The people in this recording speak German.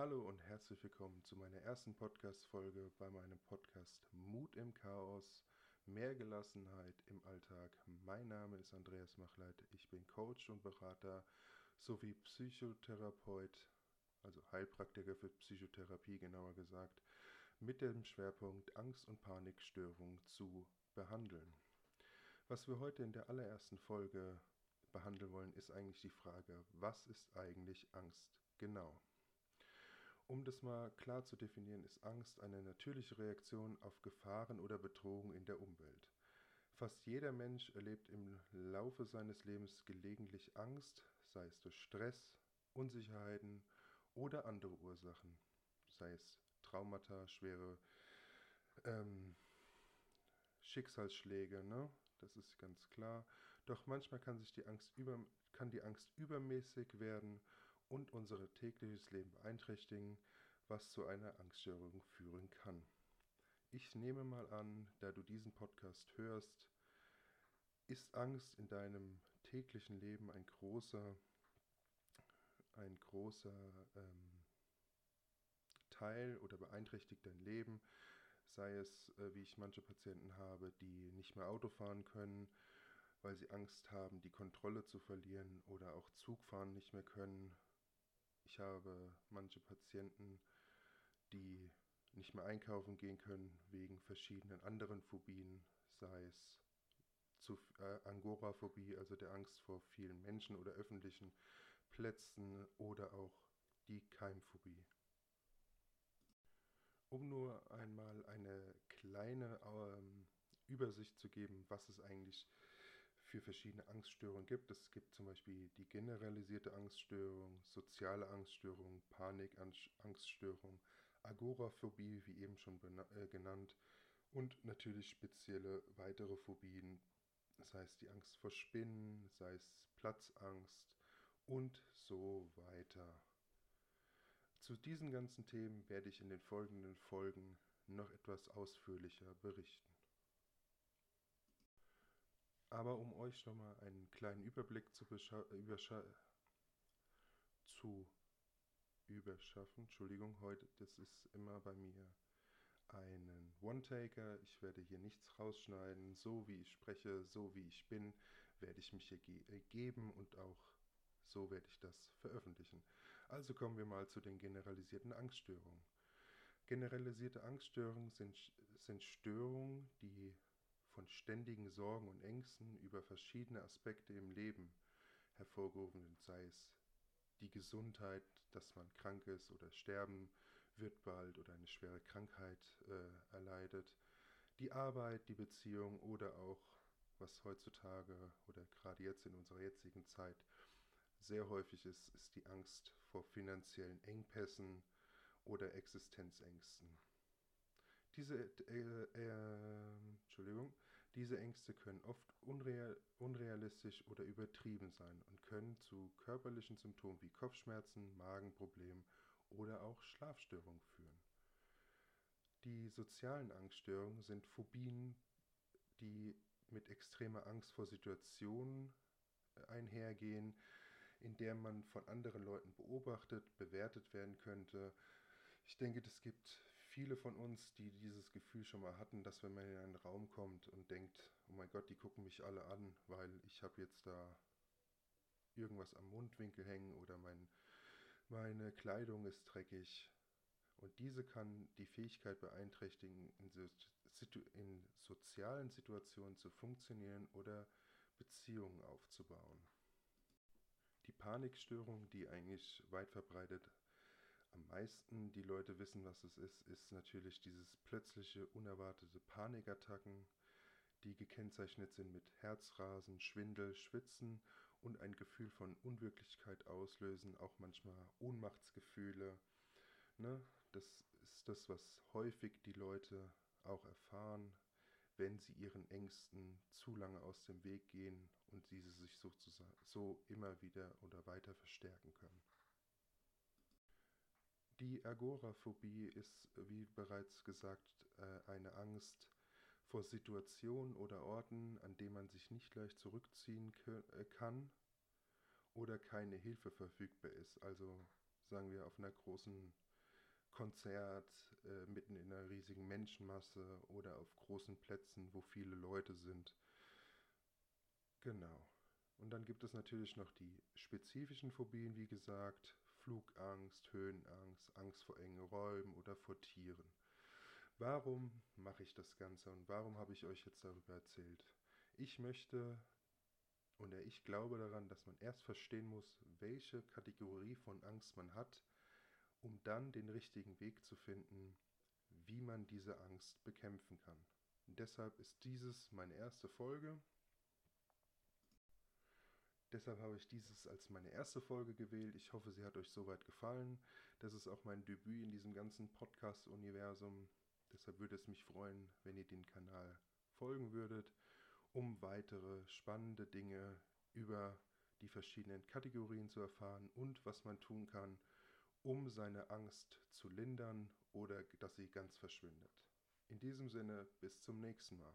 Hallo und herzlich willkommen zu meiner ersten Podcast-Folge bei meinem Podcast Mut im Chaos, mehr Gelassenheit im Alltag. Mein Name ist Andreas Machleit, ich bin Coach und Berater sowie Psychotherapeut, also Heilpraktiker für Psychotherapie genauer gesagt, mit dem Schwerpunkt Angst- und Panikstörung zu behandeln. Was wir heute in der allerersten Folge behandeln wollen, ist eigentlich die Frage, was ist eigentlich Angst genau? Um das mal klar zu definieren, ist Angst eine natürliche Reaktion auf Gefahren oder Bedrohungen in der Umwelt. Fast jeder Mensch erlebt im Laufe seines Lebens gelegentlich Angst, sei es durch Stress, Unsicherheiten oder andere Ursachen, sei es Traumata, schwere ähm, Schicksalsschläge, ne? das ist ganz klar. Doch manchmal kann sich die Angst über, kann die Angst übermäßig werden und unser tägliches Leben beeinträchtigen, was zu einer Angststörung führen kann. Ich nehme mal an, da du diesen Podcast hörst, ist Angst in deinem täglichen Leben ein großer, ein großer ähm, Teil oder beeinträchtigt dein Leben, sei es, äh, wie ich manche Patienten habe, die nicht mehr Auto fahren können, weil sie Angst haben, die Kontrolle zu verlieren oder auch Zug fahren nicht mehr können, ich habe manche Patienten, die nicht mehr einkaufen gehen können wegen verschiedenen anderen Phobien, sei es zu, äh, Angoraphobie, also der Angst vor vielen Menschen oder öffentlichen Plätzen oder auch die Keimphobie. Um nur einmal eine kleine ähm, Übersicht zu geben, was es eigentlich für verschiedene Angststörungen gibt. Es gibt zum Beispiel die generalisierte Angststörung, soziale Angststörung, Panikangststörung, Agoraphobie, wie eben schon äh, genannt, und natürlich spezielle weitere Phobien, das heißt die Angst vor Spinnen, sei es Platzangst und so weiter. Zu diesen ganzen Themen werde ich in den folgenden Folgen noch etwas ausführlicher berichten. Aber um euch nochmal einen kleinen Überblick zu, zu überschaffen, Entschuldigung, heute, das ist immer bei mir einen One-Taker. Ich werde hier nichts rausschneiden. So wie ich spreche, so wie ich bin, werde ich mich hier ge äh, geben und auch so werde ich das veröffentlichen. Also kommen wir mal zu den generalisierten Angststörungen. Generalisierte Angststörungen sind, sind Störungen, die von ständigen Sorgen und Ängsten über verschiedene Aspekte im Leben hervorgerufen, sei es die Gesundheit, dass man krank ist oder sterben wird bald oder eine schwere Krankheit äh, erleidet, die Arbeit, die Beziehung oder auch, was heutzutage oder gerade jetzt in unserer jetzigen Zeit sehr häufig ist, ist die Angst vor finanziellen Engpässen oder Existenzängsten. Diese, äh, äh, Entschuldigung, diese Ängste können oft unreal, unrealistisch oder übertrieben sein und können zu körperlichen Symptomen wie Kopfschmerzen, Magenproblemen oder auch Schlafstörungen führen. Die sozialen Angststörungen sind Phobien, die mit extremer Angst vor Situationen äh, einhergehen, in der man von anderen Leuten beobachtet, bewertet werden könnte, ich denke, es gibt viele von uns, die dieses Gefühl schon mal hatten, dass wenn man in einen Raum kommt und denkt, oh mein Gott, die gucken mich alle an, weil ich habe jetzt da irgendwas am Mundwinkel hängen oder mein, meine Kleidung ist dreckig. Und diese kann die Fähigkeit beeinträchtigen, in, so, in sozialen Situationen zu funktionieren oder Beziehungen aufzubauen. Die Panikstörung, die eigentlich weit verbreitet am meisten die Leute wissen, was es ist, ist natürlich dieses plötzliche, unerwartete Panikattacken, die gekennzeichnet sind mit Herzrasen, Schwindel, Schwitzen und ein Gefühl von Unwirklichkeit auslösen, auch manchmal Ohnmachtsgefühle. Ne? Das ist das, was häufig die Leute auch erfahren, wenn sie ihren Ängsten zu lange aus dem Weg gehen und diese sich sozusagen so immer wieder oder weiter verstärken können. Die Agoraphobie ist, wie bereits gesagt, äh, eine Angst vor Situationen oder Orten, an denen man sich nicht leicht zurückziehen äh, kann oder keine Hilfe verfügbar ist. Also sagen wir auf einer großen Konzert äh, mitten in einer riesigen Menschenmasse oder auf großen Plätzen, wo viele Leute sind. Genau. Und dann gibt es natürlich noch die spezifischen Phobien, wie gesagt, Flugangst, Höhenangst, Angst vor engen Räumen oder vor Tieren. Warum mache ich das Ganze und warum habe ich euch jetzt darüber erzählt? Ich möchte oder ich glaube daran, dass man erst verstehen muss, welche Kategorie von Angst man hat, um dann den richtigen Weg zu finden, wie man diese Angst bekämpfen kann. Und deshalb ist dieses meine erste Folge. Deshalb habe ich dieses als meine erste Folge gewählt. Ich hoffe, sie hat euch soweit gefallen. Das ist auch mein Debüt in diesem ganzen Podcast-Universum. Deshalb würde es mich freuen, wenn ihr den Kanal folgen würdet, um weitere spannende Dinge über die verschiedenen Kategorien zu erfahren und was man tun kann, um seine Angst zu lindern oder dass sie ganz verschwindet. In diesem Sinne, bis zum nächsten Mal.